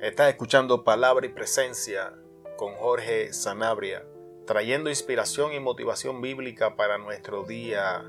Estás escuchando Palabra y Presencia con Jorge Sanabria, trayendo inspiración y motivación bíblica para nuestro día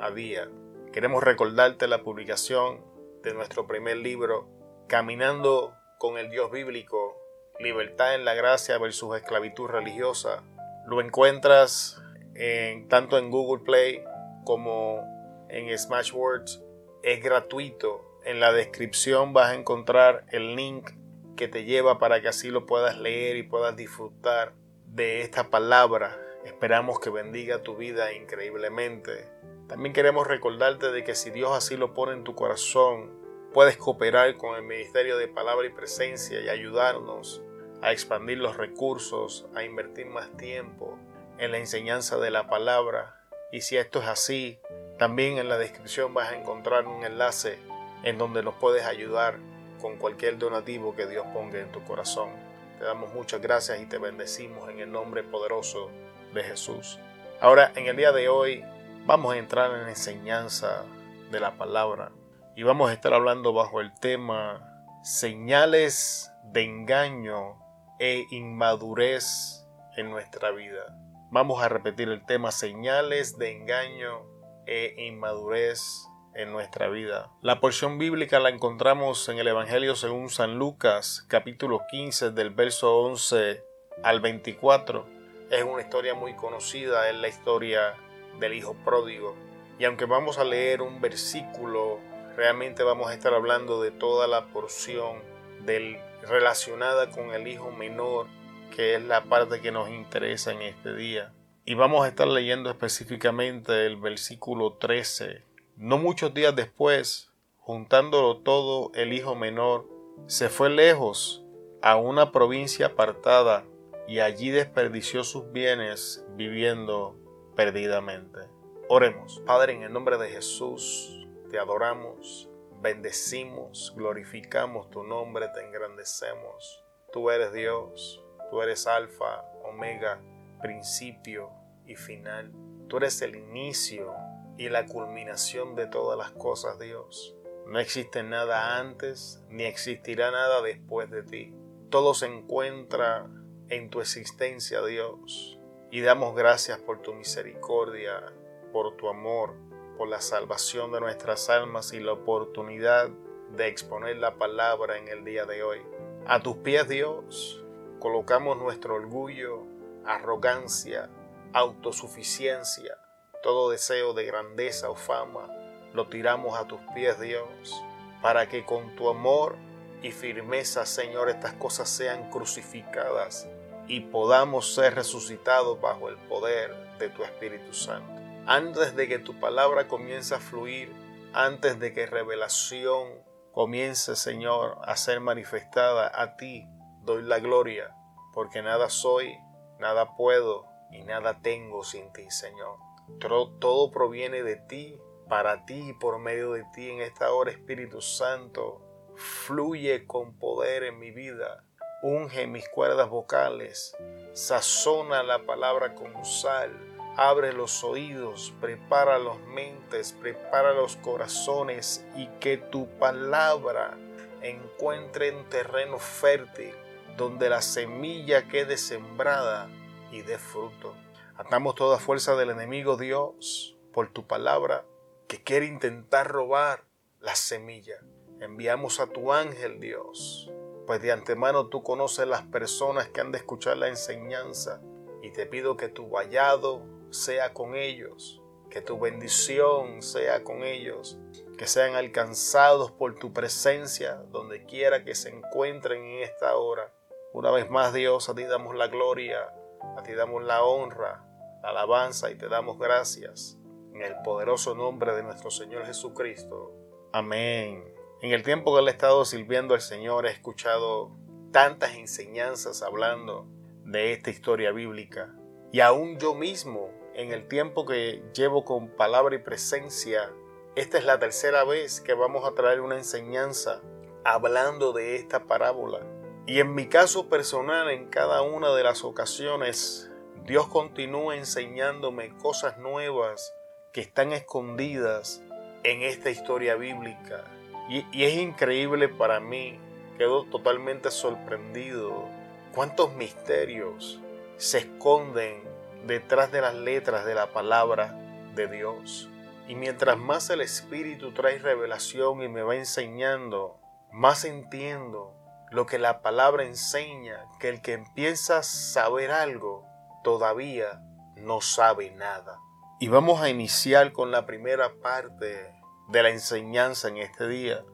a día. Queremos recordarte la publicación de nuestro primer libro, Caminando con el Dios Bíblico, Libertad en la Gracia versus Esclavitud Religiosa. Lo encuentras en, tanto en Google Play como en Smashwords. Es gratuito. En la descripción vas a encontrar el link que te lleva para que así lo puedas leer y puedas disfrutar de esta palabra. Esperamos que bendiga tu vida increíblemente. También queremos recordarte de que si Dios así lo pone en tu corazón, puedes cooperar con el Ministerio de Palabra y Presencia y ayudarnos a expandir los recursos, a invertir más tiempo en la enseñanza de la palabra. Y si esto es así, también en la descripción vas a encontrar un enlace en donde nos puedes ayudar con cualquier donativo que Dios ponga en tu corazón. Te damos muchas gracias y te bendecimos en el nombre poderoso de Jesús. Ahora, en el día de hoy, vamos a entrar en la enseñanza de la palabra y vamos a estar hablando bajo el tema señales de engaño e inmadurez en nuestra vida. Vamos a repetir el tema señales de engaño e inmadurez en nuestra vida. La porción bíblica la encontramos en el Evangelio según San Lucas, capítulo 15, del verso 11 al 24. Es una historia muy conocida, es la historia del Hijo Pródigo. Y aunque vamos a leer un versículo, realmente vamos a estar hablando de toda la porción del, relacionada con el Hijo Menor, que es la parte que nos interesa en este día. Y vamos a estar leyendo específicamente el versículo 13 no muchos días después, juntándolo todo, el hijo menor se fue lejos a una provincia apartada y allí desperdició sus bienes viviendo perdidamente. Oremos, Padre, en el nombre de Jesús, te adoramos, bendecimos, glorificamos tu nombre, te engrandecemos. Tú eres Dios, tú eres alfa, omega, principio y final. Tú eres el inicio y la culminación de todas las cosas, Dios. No existe nada antes ni existirá nada después de ti. Todo se encuentra en tu existencia, Dios. Y damos gracias por tu misericordia, por tu amor, por la salvación de nuestras almas y la oportunidad de exponer la palabra en el día de hoy. A tus pies, Dios, colocamos nuestro orgullo, arrogancia, autosuficiencia, todo deseo de grandeza o fama lo tiramos a tus pies, Dios, para que con tu amor y firmeza, Señor, estas cosas sean crucificadas y podamos ser resucitados bajo el poder de tu Espíritu Santo. Antes de que tu palabra comience a fluir, antes de que revelación comience, Señor, a ser manifestada a ti, doy la gloria, porque nada soy, nada puedo y nada tengo sin ti, Señor. Todo proviene de ti, para ti y por medio de ti en esta hora, Espíritu Santo. Fluye con poder en mi vida. Unge mis cuerdas vocales. Sazona la palabra con sal. Abre los oídos, prepara las mentes, prepara los corazones y que tu palabra encuentre en terreno fértil donde la semilla quede sembrada y dé fruto. Atamos toda fuerza del enemigo, Dios, por tu palabra, que quiere intentar robar la semilla. Enviamos a tu ángel, Dios, pues de antemano tú conoces las personas que han de escuchar la enseñanza y te pido que tu vallado sea con ellos, que tu bendición sea con ellos, que sean alcanzados por tu presencia donde quiera que se encuentren en esta hora. Una vez más, Dios, a ti damos la gloria, a ti damos la honra, alabanza y te damos gracias. En el poderoso nombre de nuestro Señor Jesucristo. Amén. En el tiempo que le he estado sirviendo al Señor he escuchado tantas enseñanzas hablando de esta historia bíblica. Y aún yo mismo, en el tiempo que llevo con palabra y presencia, esta es la tercera vez que vamos a traer una enseñanza hablando de esta parábola. Y en mi caso personal, en cada una de las ocasiones, Dios continúa enseñándome cosas nuevas que están escondidas en esta historia bíblica. Y, es increíble para mí quedo totalmente sorprendido. ¿Cuántos misterios se esconden detrás de las letras de la palabra de Dios? Y mientras más el Espíritu trae revelación y me va enseñando, más entiendo lo que la palabra enseña, que el que empieza a saber algo todavía no sabe nada. Y vamos a iniciar con la primera parte de la enseñanza en este día.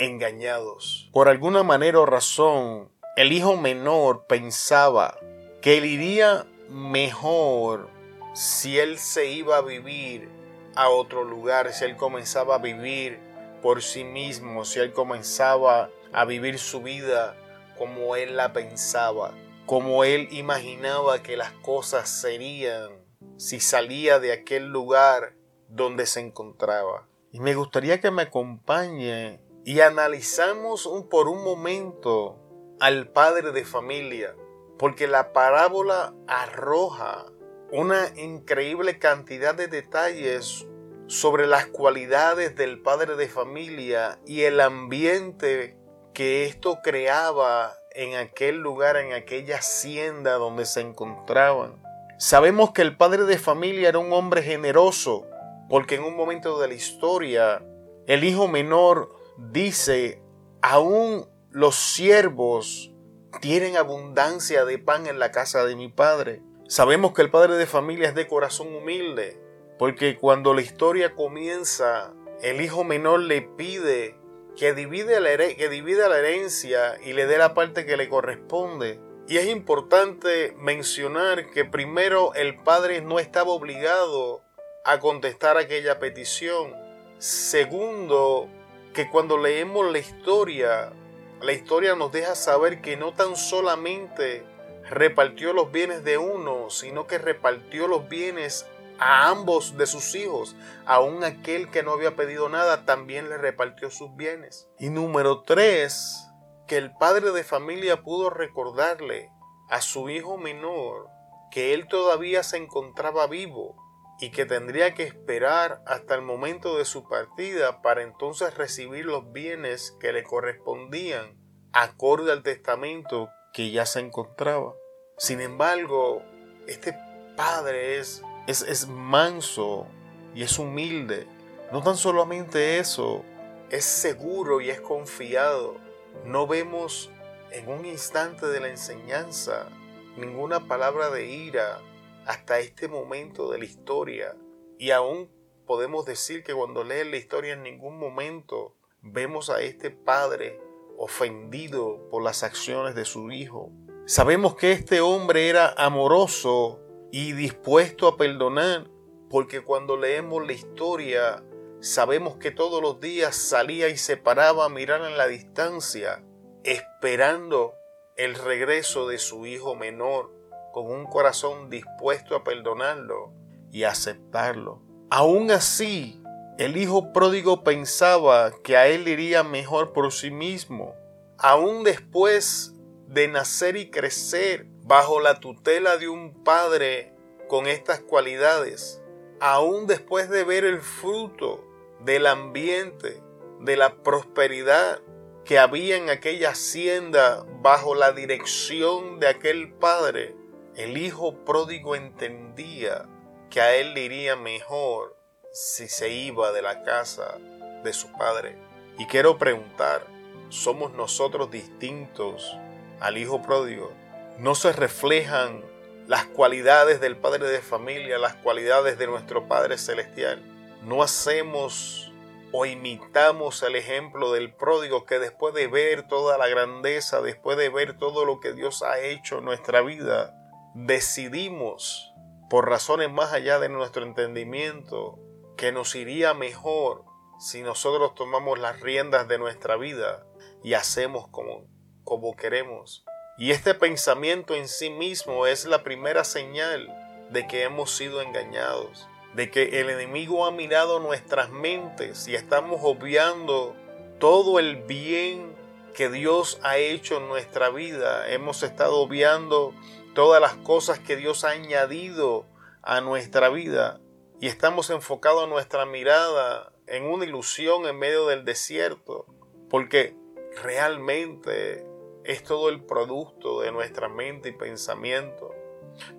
Engañados. Por alguna manera o razón, el hijo menor pensaba que él iría mejor si él se iba a vivir a otro lugar, si él comenzaba a vivir por sí mismo, si él comenzaba a vivir su vida como él la pensaba, como él imaginaba que las cosas serían si salía de aquel lugar donde se encontraba. Y me gustaría que me acompañe y analizamos un, por un momento al padre de familia, porque la parábola arroja una increíble cantidad de detalles sobre las cualidades del padre de familia y el ambiente que esto creaba en aquel lugar, en aquella hacienda donde se encontraban. Sabemos que el padre de familia era un hombre generoso, porque en un momento de la historia el hijo menor dice, aún los siervos tienen abundancia de pan en la casa de mi padre. Sabemos que el padre de familia es de corazón humilde, porque cuando la historia comienza, el hijo menor le pide que divide la, que la herencia y le dé la parte que le corresponde. Y es importante mencionar que primero el padre no estaba obligado a contestar aquella petición. Segundo, que cuando leemos la historia, la historia nos deja saber que no tan solamente repartió los bienes de uno, sino que repartió los bienes a ambos de sus hijos. Aún aquel que no había pedido nada también le repartió sus bienes. Y número tres, que el padre de familia pudo recordarle a su hijo menor que él todavía se encontraba vivo y que tendría que esperar hasta el momento de su partida para entonces recibir los bienes que le correspondían acorde al testamento que ya se encontraba. Sin embargo, este padre es, es, es manso y es humilde. No tan solamente eso, es seguro y es confiado. No vemos en un instante de la enseñanza ninguna palabra de ira hasta este momento de la historia. Y aún podemos decir que cuando leen la historia en ningún momento vemos a este padre ofendido por las acciones de su hijo. Sabemos que este hombre era amoroso y dispuesto a perdonar, porque cuando leemos la historia sabemos que todos los días salía y se paraba a mirar en la distancia, esperando el regreso de su hijo menor, con un corazón dispuesto a perdonarlo y aceptarlo. Aún así, el hijo pródigo pensaba que a él iría mejor por sí mismo. Aún después de nacer y crecer bajo la tutela de un padre con estas cualidades, aún después de ver el fruto del ambiente, de la prosperidad que había en aquella hacienda bajo la dirección de aquel padre, el hijo pródigo entendía que a él le iría mejor si se iba de la casa de su padre. Y quiero preguntar, ¿somos nosotros distintos al hijo pródigo, no se reflejan las cualidades del padre de familia, las cualidades de nuestro Padre Celestial. No hacemos o imitamos el ejemplo del pródigo que después de ver toda la grandeza, después de ver todo lo que Dios ha hecho en nuestra vida, decidimos, por razones más allá de nuestro entendimiento, que nos iría mejor si nosotros tomamos las riendas de nuestra vida y hacemos como como queremos. Y este pensamiento en sí mismo es la primera señal de que hemos sido engañados, de que el enemigo ha mirado nuestras mentes y estamos obviando todo el bien que Dios ha hecho en nuestra vida. Hemos estado obviando todas las cosas que Dios ha añadido a nuestra vida y estamos enfocados nuestra mirada en una ilusión en medio del desierto, porque realmente es todo el producto de nuestra mente y pensamiento.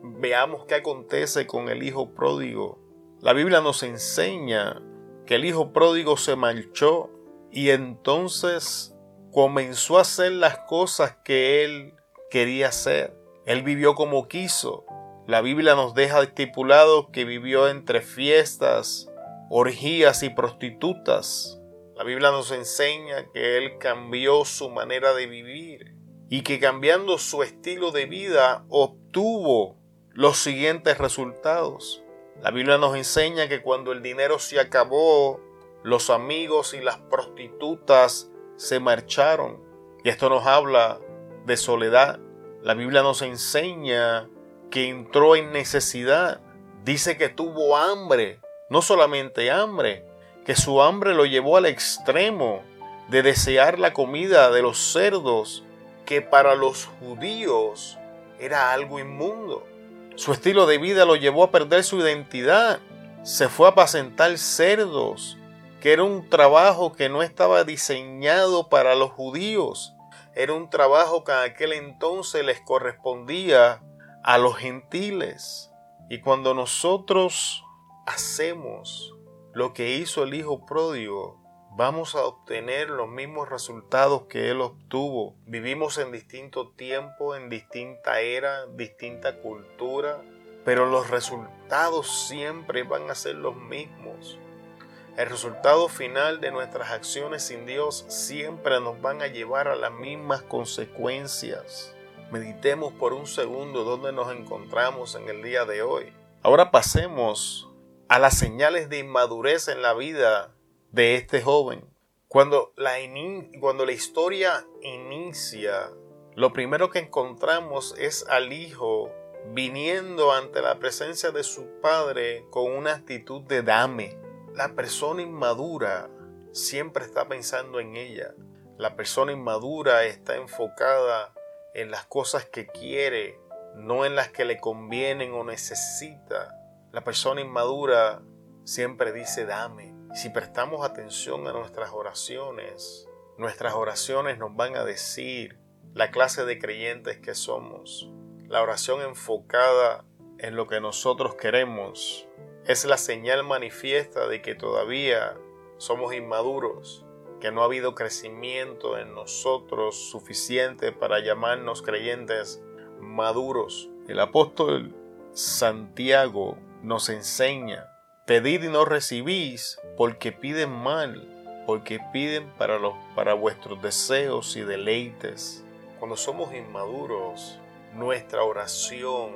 Veamos qué acontece con el hijo pródigo. La Biblia nos enseña que el hijo pródigo se marchó y entonces comenzó a hacer las cosas que él quería hacer. Él vivió como quiso. La Biblia nos deja estipulado que vivió entre fiestas, orgías y prostitutas. La Biblia nos enseña que él cambió su manera de vivir y que cambiando su estilo de vida obtuvo los siguientes resultados. La Biblia nos enseña que cuando el dinero se acabó, los amigos y las prostitutas se marcharon. Y esto nos habla de soledad. La Biblia nos enseña que entró en necesidad. Dice que tuvo hambre. No solamente hambre, que su hambre lo llevó al extremo de desear la comida de los cerdos, que para los judíos era algo inmundo. Su estilo de vida lo llevó a perder su identidad. Se fue a apacentar cerdos, que era un trabajo que no estaba diseñado para los judíos. Era un trabajo que en aquel entonces les correspondía a los gentiles. Y cuando nosotros hacemos lo que hizo el Hijo Pródigo, vamos a obtener los mismos resultados que Él obtuvo. Vivimos en distinto tiempo, en distinta era, distinta cultura, pero los resultados siempre van a ser los mismos. El resultado final de nuestras acciones sin Dios siempre nos van a llevar a las mismas consecuencias. Meditemos por un segundo dónde nos encontramos en el día de hoy. Ahora pasemos a las señales de inmadurez en la vida de este joven. Cuando la, cuando la historia inicia, lo primero que encontramos es al hijo viniendo ante la presencia de su padre con una actitud de dame. La persona inmadura siempre está pensando en ella. La persona inmadura está enfocada en las cosas que quiere, no en las que le convienen o necesita. La persona inmadura siempre dice dame. Si prestamos atención a nuestras oraciones, nuestras oraciones nos van a decir la clase de creyentes que somos. La oración enfocada en lo que nosotros queremos es la señal manifiesta de que todavía somos inmaduros, que no ha habido crecimiento en nosotros suficiente para llamarnos creyentes maduros. El apóstol Santiago nos enseña Pedid y no recibís, porque piden mal, porque piden para, los, para vuestros deseos y deleites. Cuando somos inmaduros, nuestra oración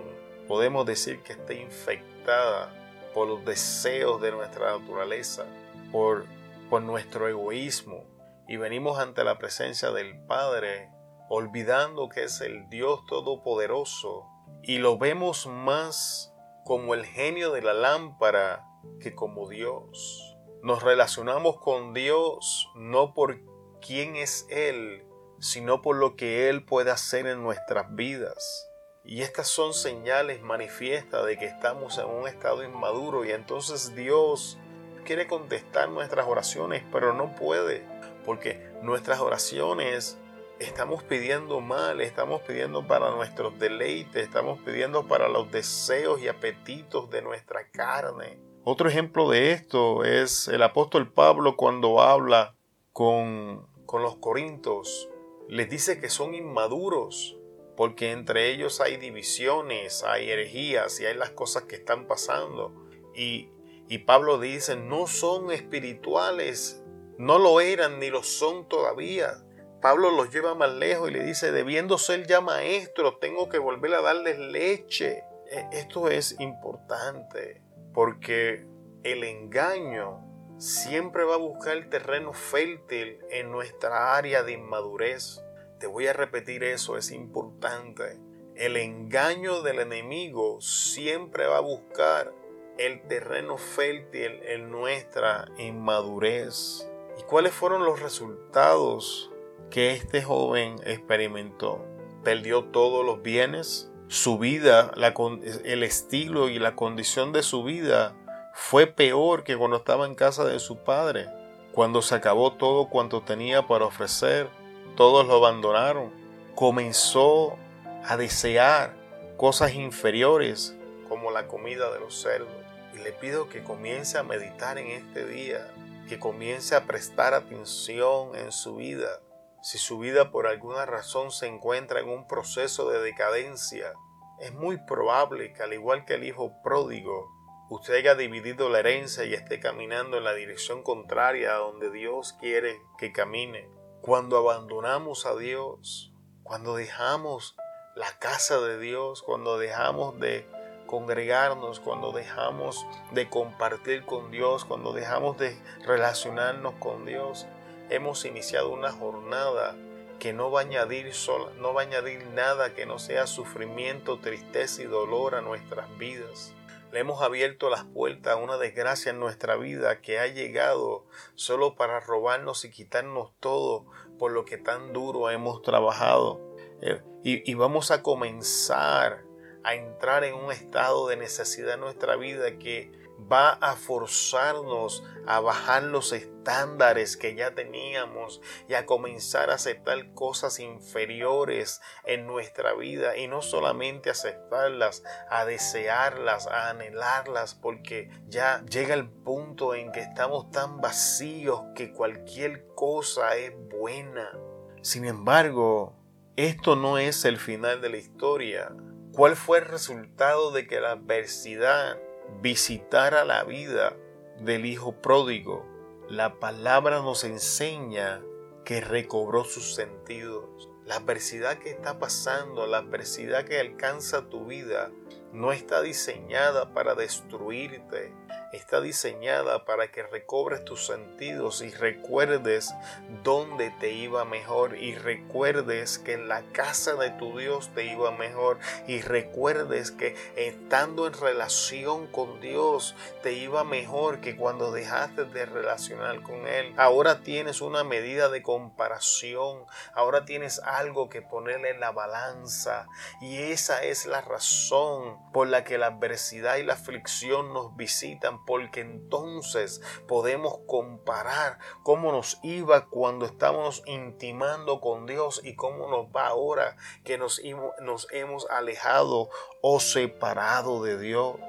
podemos decir que está infectada por los deseos de nuestra naturaleza, por, por nuestro egoísmo, y venimos ante la presencia del Padre olvidando que es el Dios Todopoderoso, y lo vemos más como el genio de la lámpara que como Dios. Nos relacionamos con Dios no por quién es Él, sino por lo que Él puede hacer en nuestras vidas. Y estas son señales manifiestas de que estamos en un estado inmaduro y entonces Dios quiere contestar nuestras oraciones, pero no puede, porque nuestras oraciones estamos pidiendo mal, estamos pidiendo para nuestros deleites, estamos pidiendo para los deseos y apetitos de nuestra carne. Otro ejemplo de esto es el apóstol Pablo cuando habla con, con los corintos. Les dice que son inmaduros porque entre ellos hay divisiones, hay herejías y hay las cosas que están pasando. Y, y Pablo dice, no son espirituales, no lo eran ni lo son todavía. Pablo los lleva más lejos y le dice, debiendo ser ya maestro, tengo que volver a darles leche. E, esto es importante porque el engaño siempre va a buscar terreno fértil en nuestra área de inmadurez. Te voy a repetir eso, es importante. El engaño del enemigo siempre va a buscar el terreno fértil en nuestra inmadurez. ¿Y cuáles fueron los resultados que este joven experimentó? Perdió todos los bienes, su vida, el estilo y la condición de su vida fue peor que cuando estaba en casa de su padre, cuando se acabó todo cuanto tenía para ofrecer. todos lo abandonaron. Comenzó a desear cosas inferiores como la comida de los cerdos. Y le pido que comience a meditar en este día, que comience a prestar atención en su vida. Si su vida por alguna razón se encuentra en un proceso de decadencia, es muy probable que al igual que el hijo pródigo, usted haya dividido la herencia y esté caminando en la dirección contraria a donde Dios quiere que camine. Cuando abandonamos a Dios, cuando dejamos la casa de Dios, cuando dejamos de congregarnos, cuando dejamos de compartir con Dios, cuando dejamos de relacionarnos con Dios, hemos iniciado una jornada que no va a añadir sola, no va a añadir nada que no sea sufrimiento, tristeza y dolor a nuestras vidas. Le hemos abierto las puertas a una desgracia en nuestra vida que ha llegado solo para robarnos y quitarnos todo por lo que tan duro hemos trabajado. Eh, y, y vamos a comenzar a entrar en un estado de necesidad en nuestra vida que va a forzarnos a bajar los estándares que ya teníamos y a comenzar a aceptar cosas inferiores en nuestra vida y no solamente aceptarlas, a desearlas, a anhelarlas, porque ya llega el punto en que estamos tan vacíos que cualquier cosa es buena. Sin embargo, esto no es el final de la historia. ¿Cuál fue el resultado de que la adversidad visitara la vida del hijo pródigo? La palabra nos enseña que recobró sus sentidos. La adversidad que está pasando, la adversidad que alcanza tu vida, no está diseñada para destruirte, está diseñada para que recobres tus sentidos y recuerdes dónde te iba mejor y recuerdes que en la casa de tu Dios te iba mejor y recuerdes que estando en relación con Dios te iba mejor que cuando dejaste de relacionar con Él. Ahora tienes una medida de comparación, ahora tienes algo que ponerle en la balanza y esa es la razón por la que la adversidad y la aflicción nos visitan porque entonces podemos comparar cómo nos iba cuando estábamos intimando con Dios y cómo nos va ahora que nos, nos hemos alejado o separado de Dios.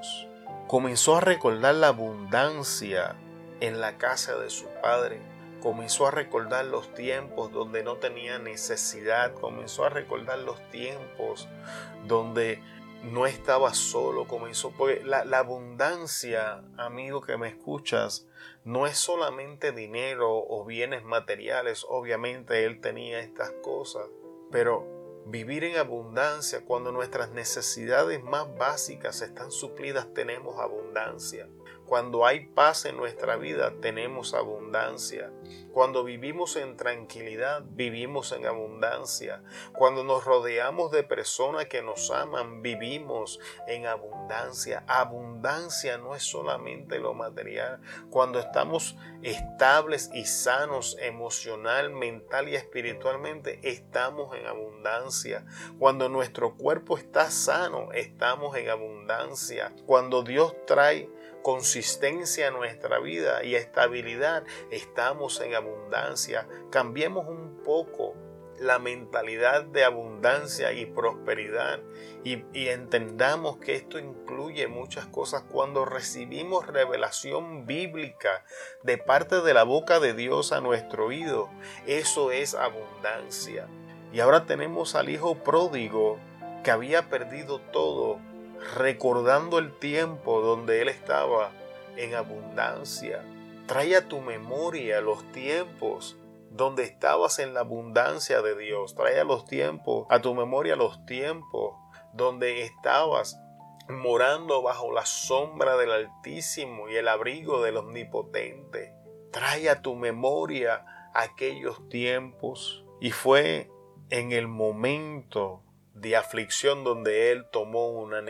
Comenzó a recordar la abundancia en la casa de su padre comenzó a recordar los tiempos donde no tenía necesidad, comenzó a recordar los tiempos donde no estaba solo, comenzó, porque la, la, abundancia, amigo que me escuchas, no es solamente dinero o bienes materiales, obviamente él tenía estas cosas, pero vivir en abundancia, cuando nuestras necesidades más básicas están suplidas, tenemos abundancia. Cuando hay paz en nuestra vida, tenemos abundancia. Cuando vivimos en tranquilidad, vivimos en abundancia. Cuando nos rodeamos de personas que nos aman, vivimos en abundancia. Abundancia no es solamente lo material. Cuando estamos estables y sanos emocional, mental y espiritualmente, estamos en abundancia. Cuando nuestro cuerpo está sano, estamos en abundancia. Cuando Dios trae consistencia en nuestra vida y estabilidad, estamos en abundancia. Cambiemos un poco la mentalidad de abundancia y prosperidad y, y, entendamos que esto incluye muchas cosas cuando recibimos revelación bíblica de parte de la boca de Dios a nuestro oído eso es abundancia y ahora tenemos al hijo pródigo que había perdido todo recordando el tiempo donde Él estaba en abundancia. Trae a tu memoria los tiempos donde estabas en la abundancia de Dios. Trae a los tiempos, a tu memoria los tiempos donde estabas morando bajo la sombra del Altísimo y el abrigo del Omnipotente. Trae a tu memoria aquellos tiempos. Y fue en el momento de aflicción donde él tomó una,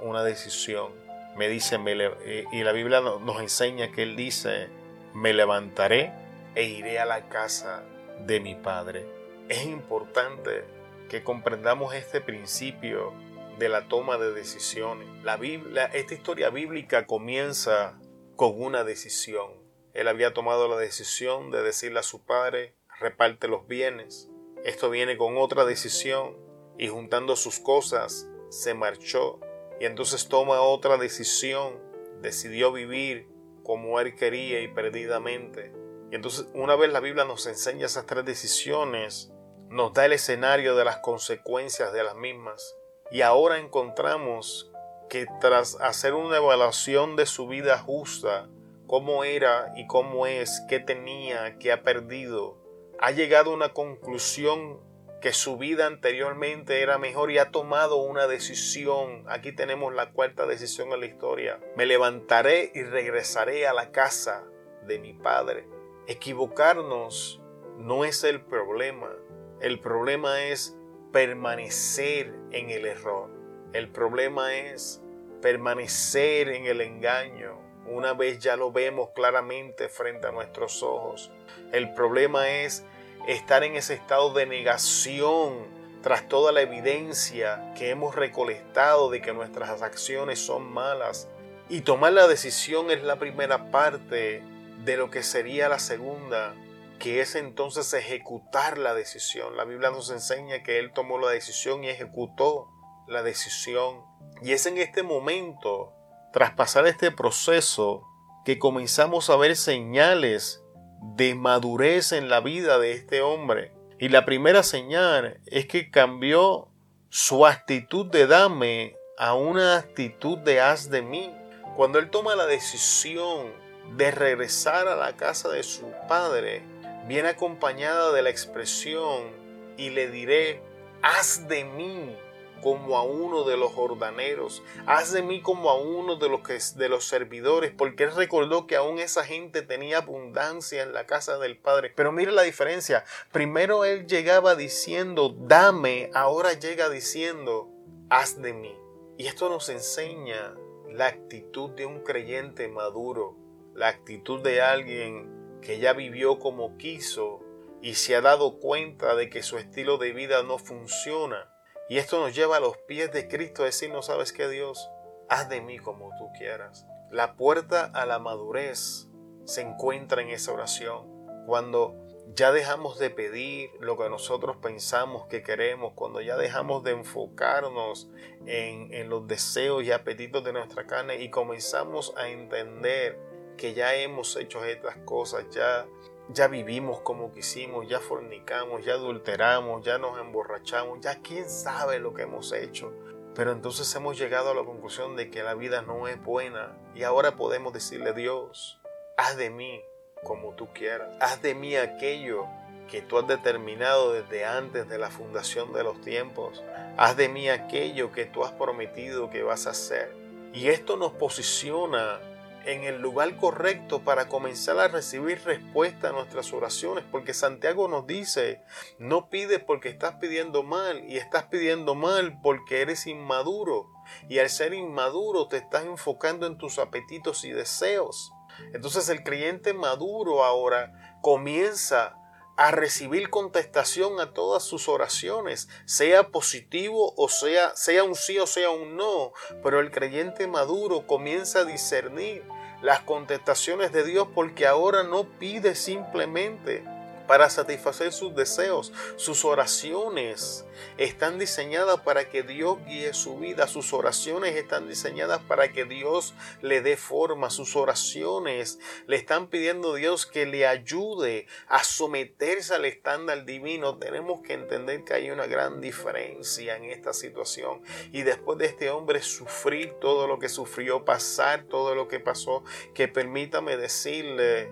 una, decisión. Me dice, eh, y la Biblia nos enseña que él dice, me levantaré e iré a la casa de mi padre. Es importante que comprendamos este principio de la toma de decisiones. La Biblia, esta historia bíblica comienza con una decisión. Él había tomado la decisión de decirle a su padre, reparte los bienes, Esto viene con otra decisión y juntando sus cosas se marchó y entonces toma otra decisión. Decidió vivir como él quería y perdidamente. Y entonces una vez la Biblia nos enseña esas tres decisiones, nos da el escenario de las consecuencias de las mismas. Y ahora encontramos que tras hacer una evaluación de su vida justa, cómo era y cómo es, qué tenía, qué ha perdido, ha llegado a una conclusión que su vida anteriormente era mejor y ha tomado una decisión. Aquí tenemos la cuarta decisión en la historia. Me levantaré y regresaré a la casa de mi padre. Equivocarnos no es el problema. El problema es permanecer en el error. El problema es permanecer en el engaño. Una vez ya lo vemos claramente frente a nuestros ojos. El problema es estar en ese estado de negación tras toda la evidencia que hemos recolectado de que nuestras acciones son malas. Y tomar la decisión es la primera parte de lo que sería la segunda, que es entonces ejecutar la decisión. La Biblia nos enseña que Él tomó la decisión y ejecutó la decisión. Y es en este momento, tras pasar este proceso, que comenzamos a ver señales de madurez en la vida de este hombre. Y la primera señal es que cambió su actitud de dame a una actitud de haz de mí. Cuando él toma la decisión de regresar a la casa de su padre, viene acompañada de la expresión y le diré, haz de mí como a uno de los jordaneros, haz de mí como a uno de los, de los servidores, porque él recordó que aún esa gente tenía abundancia en la casa del Padre. Pero mire la diferencia, primero él llegaba diciendo, dame, ahora llega diciendo, haz de mí. Y esto nos enseña la actitud de un creyente maduro, la actitud de alguien que ya vivió como quiso y se ha dado cuenta de que su estilo de vida no funciona y esto nos lleva a los pies de Cristo a decir, no sabes qué Dios, haz de mí como tú quieras. La puerta a la madurez se encuentra en esa oración. Cuando ya dejamos de pedir lo que nosotros pensamos que queremos, cuando ya dejamos de enfocarnos en, en los deseos y apetitos de nuestra carne y comenzamos a entender que ya hemos hecho estas cosas, ya ya vivimos como quisimos, ya fornicamos, ya adulteramos, ya nos emborrachamos, ya quién sabe lo que hemos hecho. Pero entonces hemos llegado a la conclusión de que la vida no es buena y ahora podemos decirle Dios, haz de mí como tú quieras, haz de mí aquello que tú has determinado desde antes de la fundación de los tiempos, haz de mí aquello que tú has prometido que vas a hacer. Y esto nos posiciona en el lugar correcto para comenzar a recibir respuesta a nuestras oraciones, porque Santiago nos dice, no pides porque estás pidiendo mal y estás pidiendo mal porque eres inmaduro y al ser inmaduro te estás enfocando en tus apetitos y deseos. Entonces el creyente maduro ahora comienza a recibir contestación a todas sus oraciones, sea positivo o sea, sea un sí o sea un no, pero el creyente maduro comienza a discernir las contestaciones de Dios porque ahora no pide simplemente para satisfacer sus deseos. Sus oraciones están diseñadas para que Dios guíe su vida. Sus oraciones están diseñadas para que Dios le dé forma. Sus oraciones le están pidiendo a Dios que le ayude a someterse al estándar divino. Tenemos que entender que hay una gran diferencia en esta situación. Y después de este hombre sufrir todo lo que sufrió, pasar todo lo que pasó, que permítame decirle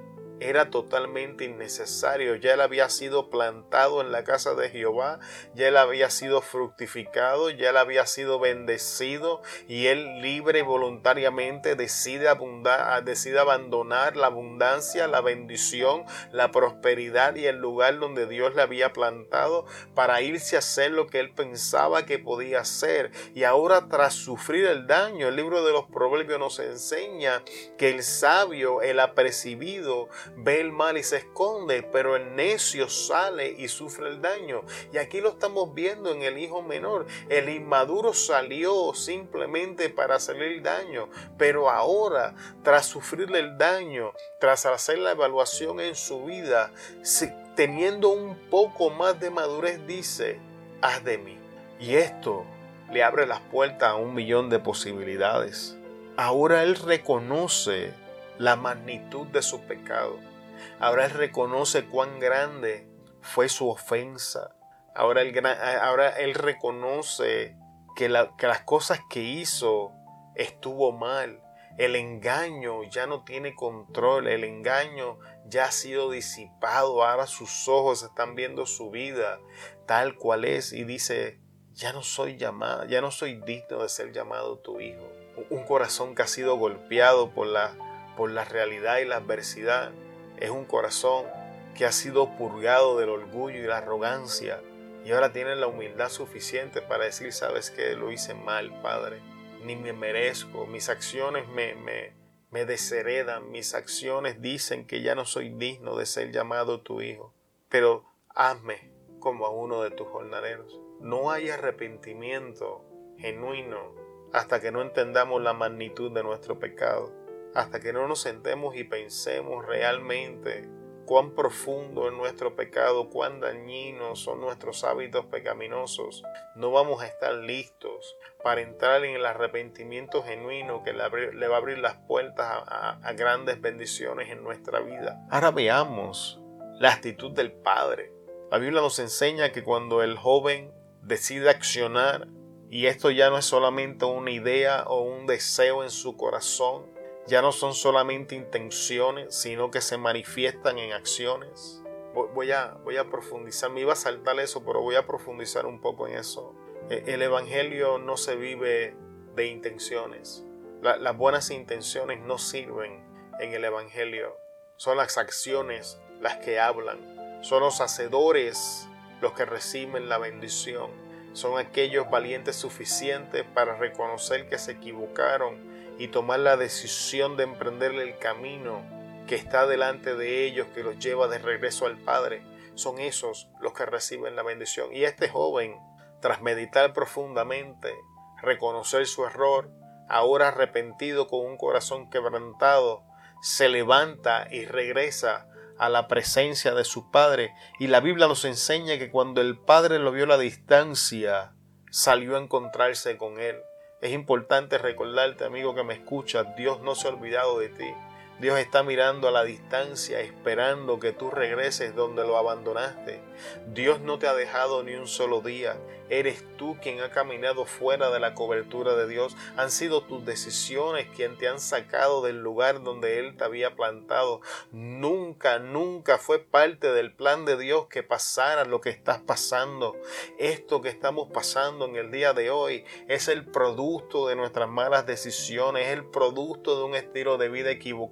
era totalmente innecesario. Ya él había sido plantado en la casa de Jehová, ya él había sido fructificado, ya él había sido bendecido y él libre y voluntariamente decide, abundar, decide abandonar la abundancia, la bendición, la prosperidad y el lugar donde Dios le había plantado para irse a hacer lo que él pensaba que podía hacer. Y ahora tras sufrir el daño, el libro de los proverbios nos enseña que el sabio, el apercibido, ve el mal y se esconde, pero el necio sale y sufre el daño. Y aquí lo estamos viendo en el hijo menor. El inmaduro salió simplemente para hacerle daño, pero ahora, tras sufrirle el daño, tras hacer la evaluación en su vida, teniendo un poco más de madurez, dice, haz de mí. Y esto le abre las puertas a un millón de posibilidades. Ahora él reconoce la magnitud de su pecado. Ahora él reconoce cuán grande fue su ofensa. Ahora él, ahora él reconoce que, las cosas que hizo estuvo mal. El engaño ya no tiene control, el engaño ya ha sido disipado, ahora sus ojos están viendo su vida tal cual es y dice, ya no soy llamada, ya no soy digno de ser llamado tu hijo. Un corazón que ha sido golpeado por la, por la realidad y la adversidad es un corazón que ha sido purgado del orgullo y la arrogancia y ahora tiene la humildad suficiente para decir, sabes que lo hice mal, Padre, ni me merezco, mis acciones me, me, me desheredan, mis acciones dicen que ya no soy digno de ser llamado tu hijo, pero hazme como a uno de tus jornaleros. No hay arrepentimiento genuino hasta que no entendamos la magnitud de nuestro pecado, hasta que no nos sentemos y pensemos realmente cuán profundo es nuestro pecado, cuán dañinos son nuestros hábitos pecaminosos, no vamos a estar listos para entrar en el arrepentimiento genuino que le, va a abrir las puertas a grandes bendiciones en nuestra vida. Ahora veamos la actitud del Padre. La Biblia nos enseña que cuando el joven decide accionar, y esto ya no es solamente una idea o un deseo en su corazón, ya no son solamente intenciones, sino que se manifiestan en acciones. Voy a, voy a profundizar, me iba a saltar eso, pero voy a profundizar un poco en eso. E, el Evangelio no se vive de intenciones. las buenas intenciones no sirven en el Evangelio. Son las acciones las que hablan. Son los hacedores los que reciben la bendición. Son aquellos valientes suficientes para reconocer que se equivocaron y tomar la decisión de emprender el camino que está delante de ellos, que los lleva de regreso al Padre. Son esos los que reciben la bendición. Y este joven, tras meditar profundamente, reconocer su error, ahora arrepentido con un corazón quebrantado, se levanta y regresa a la presencia de su padre. Y la Biblia nos enseña que cuando el padre lo vio a la distancia, salió a encontrarse con él. Es importante recordarte, amigo que me escuchas, Dios no se ha olvidado de ti. Dios está mirando a la distancia, esperando que tú regreses donde lo abandonaste. Dios no te ha dejado ni un solo día. Eres tú quien ha caminado fuera de la cobertura de Dios. Han sido tus decisiones quien te han sacado del lugar donde Él te había plantado. Nunca, nunca fue parte del plan de Dios que pasara lo que estás pasando. Esto que estamos pasando en el día de hoy es el producto de nuestras malas decisiones, es el producto de un estilo de vida equivocado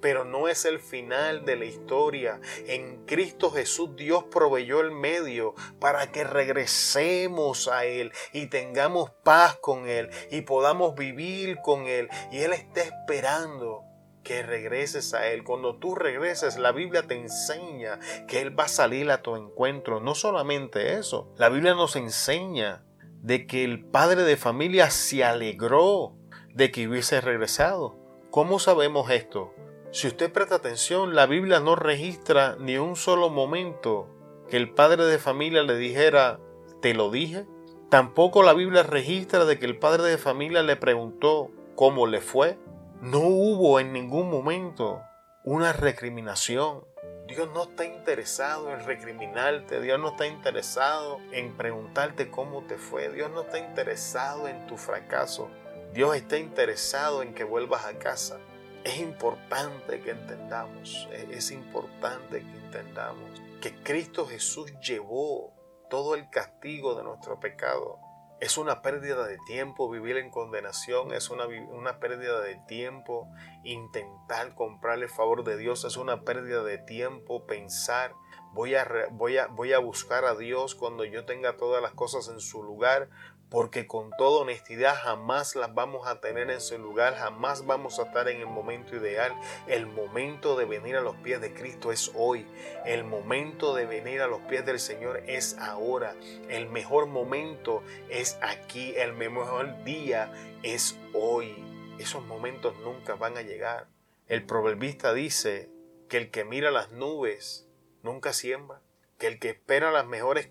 pero no es el final de la historia. En Cristo Jesús Dios proveyó el medio para que regresemos a Él y tengamos paz con Él y podamos vivir con Él. Y Él está esperando que regreses a Él. Cuando tú regreses, la Biblia te enseña que Él va a salir a tu encuentro. No solamente eso, la Biblia nos enseña de que el padre de familia se alegró de que hubiese regresado. ¿Cómo sabemos esto? Si usted presta atención, la Biblia no registra ni un solo momento que el padre de familia le dijera, ¿te lo dije? Tampoco la Biblia registra de que el padre de familia le preguntó cómo le fue. No hubo en ningún momento una recriminación. Dios no está interesado en recriminarte, Dios no está interesado en preguntarte cómo te fue, Dios no está interesado en tu fracaso, Dios está interesado en que vuelvas a casa. Es importante que entendamos, es importante que entendamos que Cristo Jesús llevó todo el castigo de nuestro pecado. Es una pérdida de tiempo vivir en condenación, es una, una, pérdida de tiempo intentar comprar el favor de Dios, es una pérdida de tiempo pensar voy a, voy a, voy a buscar a Dios cuando yo tenga todas las cosas en su lugar, porque con toda honestidad jamás las vamos a tener en su lugar, jamás vamos a estar en el momento ideal. El momento de venir a los pies de Cristo es hoy, el momento de venir a los pies del Señor es ahora, el mejor momento es aquí, el mejor día es hoy. Esos momentos nunca van a llegar. El proverbista dice que el que mira las nubes nunca siembra, que el que espera las mejores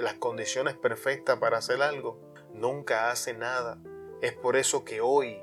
las condiciones perfectas para hacer algo, nunca hace nada. Es por eso que hoy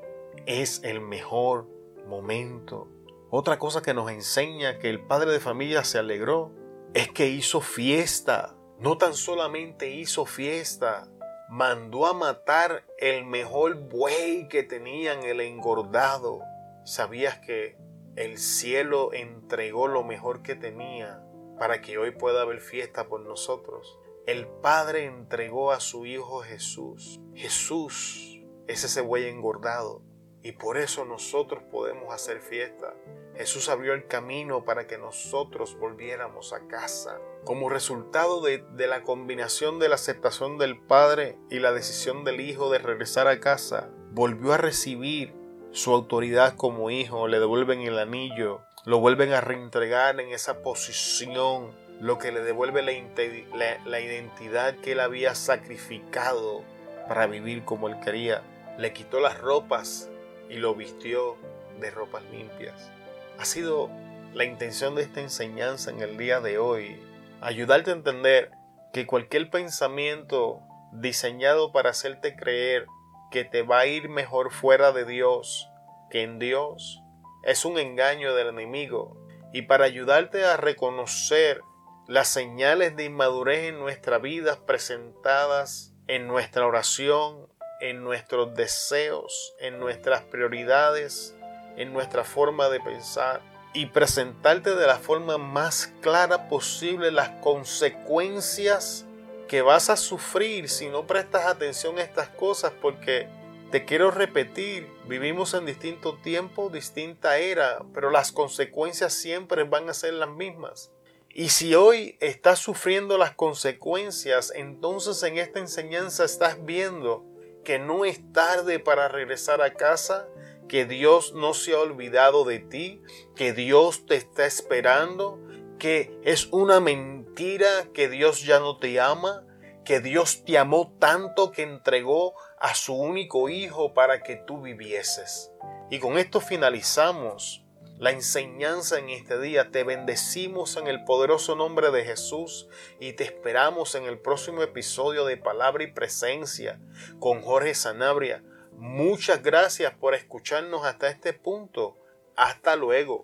es el mejor momento. Otra cosa que nos enseña que el padre de familia se alegró es que hizo fiesta. No tan solamente hizo fiesta, mandó a matar el mejor buey que tenían, el engordado. ¿Sabías que el cielo entregó lo mejor que tenía para que hoy pueda haber fiesta por nosotros? El Padre entregó a su Hijo Jesús. Jesús es ese buey engordado y por eso nosotros podemos hacer fiesta. Jesús abrió el camino para que nosotros volviéramos a casa. Como resultado de, la combinación de la aceptación del Padre y la decisión del Hijo de regresar a casa, volvió a recibir su autoridad como hijo, le devuelven el anillo, lo vuelven a reentregar en esa posición, lo que le devuelve la, la identidad que él había sacrificado para vivir como él quería. Le quitó las ropas y lo vistió de ropas limpias. Ha sido la intención de esta enseñanza en el día de hoy ayudarte a entender que cualquier pensamiento diseñado para hacerte creer que te va a ir mejor fuera de Dios que en Dios es un engaño del enemigo y para ayudarte a reconocer las señales de inmadurez en nuestra vida presentadas en nuestra oración, en nuestros deseos, en nuestras prioridades, en nuestra forma de pensar y presentarte de la forma más clara posible las consecuencias que vas a sufrir si no prestas atención a estas cosas porque te quiero repetir, vivimos en distinto tiempo, distinta era, pero las consecuencias siempre van a ser las mismas. Y si hoy estás sufriendo las consecuencias, entonces en esta enseñanza estás viendo que no es tarde para regresar a casa, que Dios no se ha olvidado de ti, que Dios te está esperando, que es una mentira que Dios ya no te ama, que Dios te amó tanto que entregó a su único Hijo para que tú vivieses. Y con esto finalizamos la enseñanza en este día. Te bendecimos en el poderoso nombre de Jesús y te esperamos en el próximo episodio de Palabra y Presencia con Jorge Sanabria. Muchas gracias por escucharnos hasta este punto. Hasta luego.